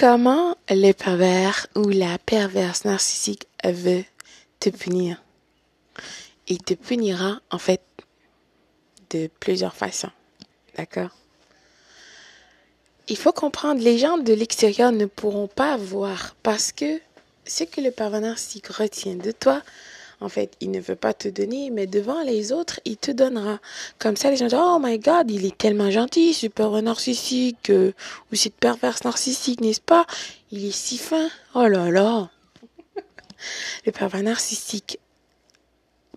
Comment le pervers ou la perverse narcissique veut te punir? Il te punira en fait de plusieurs façons. D'accord? Il faut comprendre, les gens de l'extérieur ne pourront pas voir parce que ce que le pervers narcissique retient de toi, en fait, il ne veut pas te donner, mais devant les autres, il te donnera. Comme ça, les gens disent, oh my god, il est tellement gentil, super narcissique, euh, ou cette perverse narcissique, n'est-ce pas? Il est si fin. Oh là là. le pervers narcissique,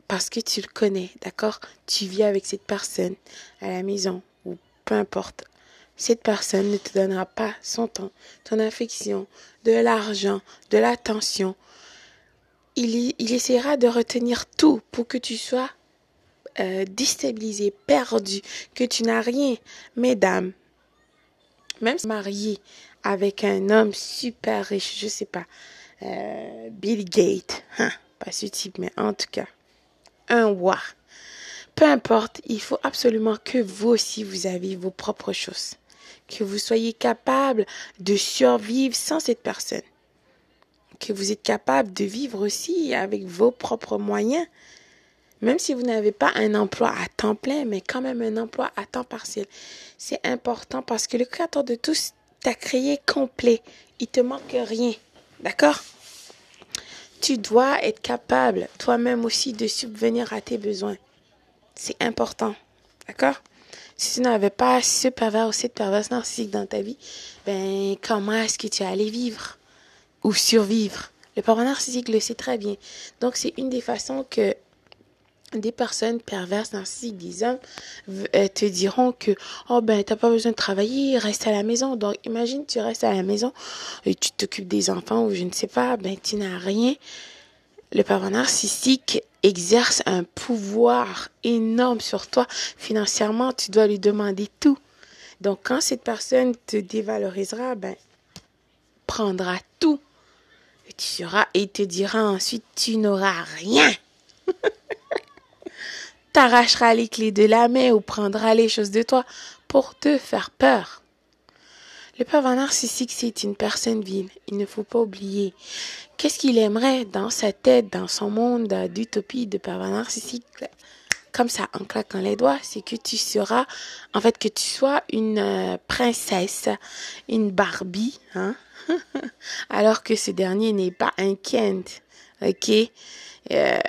parce que tu le connais, d'accord? Tu vis avec cette personne à la maison, ou peu importe. Cette personne ne te donnera pas son temps, ton affection, de l'argent, de l'attention, il, il essaiera de retenir tout pour que tu sois euh, déstabilisé, perdu, que tu n'as rien. Mesdames, même marié avec un homme super riche, je sais pas, euh, Bill Gates, hein, pas ce type, mais en tout cas, un roi. Peu importe, il faut absolument que vous aussi vous avez vos propres choses, que vous soyez capable de survivre sans cette personne que vous êtes capable de vivre aussi avec vos propres moyens. Même si vous n'avez pas un emploi à temps plein, mais quand même un emploi à temps partiel. C'est important parce que le créateur de tous t'a créé complet. Il te manque rien. D'accord? Tu dois être capable toi-même aussi de subvenir à tes besoins. C'est important. D'accord? Si tu n'avais pas ce pervers ou cette perverse narcissique dans ta vie, ben, comment est-ce que tu allais vivre? Ou survivre. Le parent narcissique le sait très bien. Donc, c'est une des façons que des personnes perverses, narcissiques, des hommes, euh, te diront que, oh ben, t'as pas besoin de travailler, reste à la maison. Donc, imagine, tu restes à la maison et tu t'occupes des enfants ou je ne sais pas, ben, tu n'as rien. Le parent narcissique exerce un pouvoir énorme sur toi. Financièrement, tu dois lui demander tout. Donc, quand cette personne te dévalorisera, ben, prendra tout et te dira ensuite, tu n'auras rien. T'arracheras les clés de la main ou prendras les choses de toi pour te faire peur. Le pervers narcissique, c'est une personne vile. Il ne faut pas oublier. Qu'est-ce qu'il aimerait dans sa tête, dans son monde d'utopie de pervers narcissique? Comme ça, en claquant les doigts, c'est que tu seras, en fait, que tu sois une euh, princesse, une Barbie, hein, alors que ce dernier n'est pas un Kent. Ok? Euh,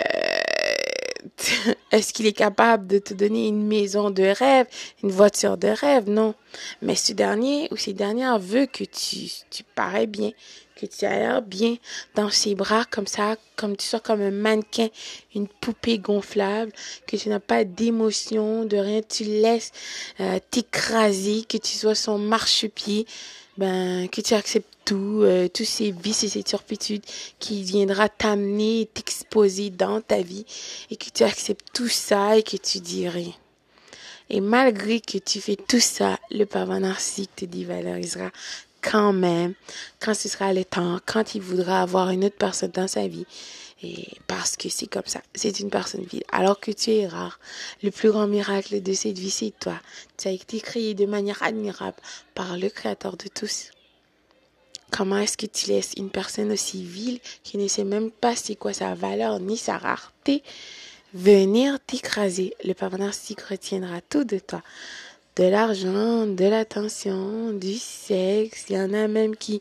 Est-ce qu'il est capable de te donner une maison de rêve, une voiture de rêve? Non. Mais ce dernier ou ces dernières veut que tu, tu parais bien, que tu aies l'air bien dans ses bras comme ça, comme tu sois comme un mannequin, une poupée gonflable, que tu n'as pas d'émotion, de rien, tu laisses euh, t'écraser, que tu sois son marchepied ben, que tu acceptes tout, euh, tous ces vices et ces turpitudes qui viendra t'amener, t'exposer dans ta vie et que tu acceptes tout ça et que tu dis rien. Et malgré que tu fais tout ça, le pervers narcissique te dévalorisera quand même, quand ce sera le temps, quand il voudra avoir une autre personne dans sa vie. Et parce que c'est comme ça, c'est une personne vide. Alors que tu es rare, le plus grand miracle de cette vie, c'est toi. Tu as été créé de manière admirable par le Créateur de tous. Comment est-ce que tu laisses une personne aussi vile qui ne sait même pas c'est quoi sa valeur ni sa rareté venir t'écraser? Le papa narcissique retiendra tout de toi de l'argent, de l'attention, du sexe. Il y en a même qui,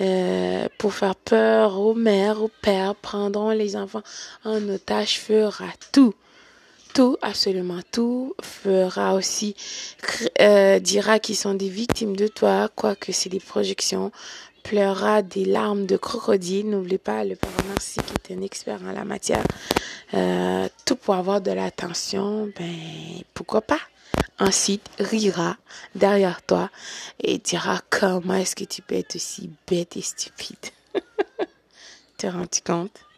euh, pour faire peur aux mères, aux pères, prendront les enfants en otage, fera tout. Tout, absolument tout, fera aussi, euh, dira qu'ils sont des victimes de toi, quoique c'est des projections, pleurera des larmes de crocodile. N'oublie pas, le père Narcissique est un expert en la matière. Euh, tout pour avoir de l'attention, ben, pourquoi pas? Ensuite, rira derrière toi et dira comment est-ce que tu peux être aussi bête et stupide. Te rends compte?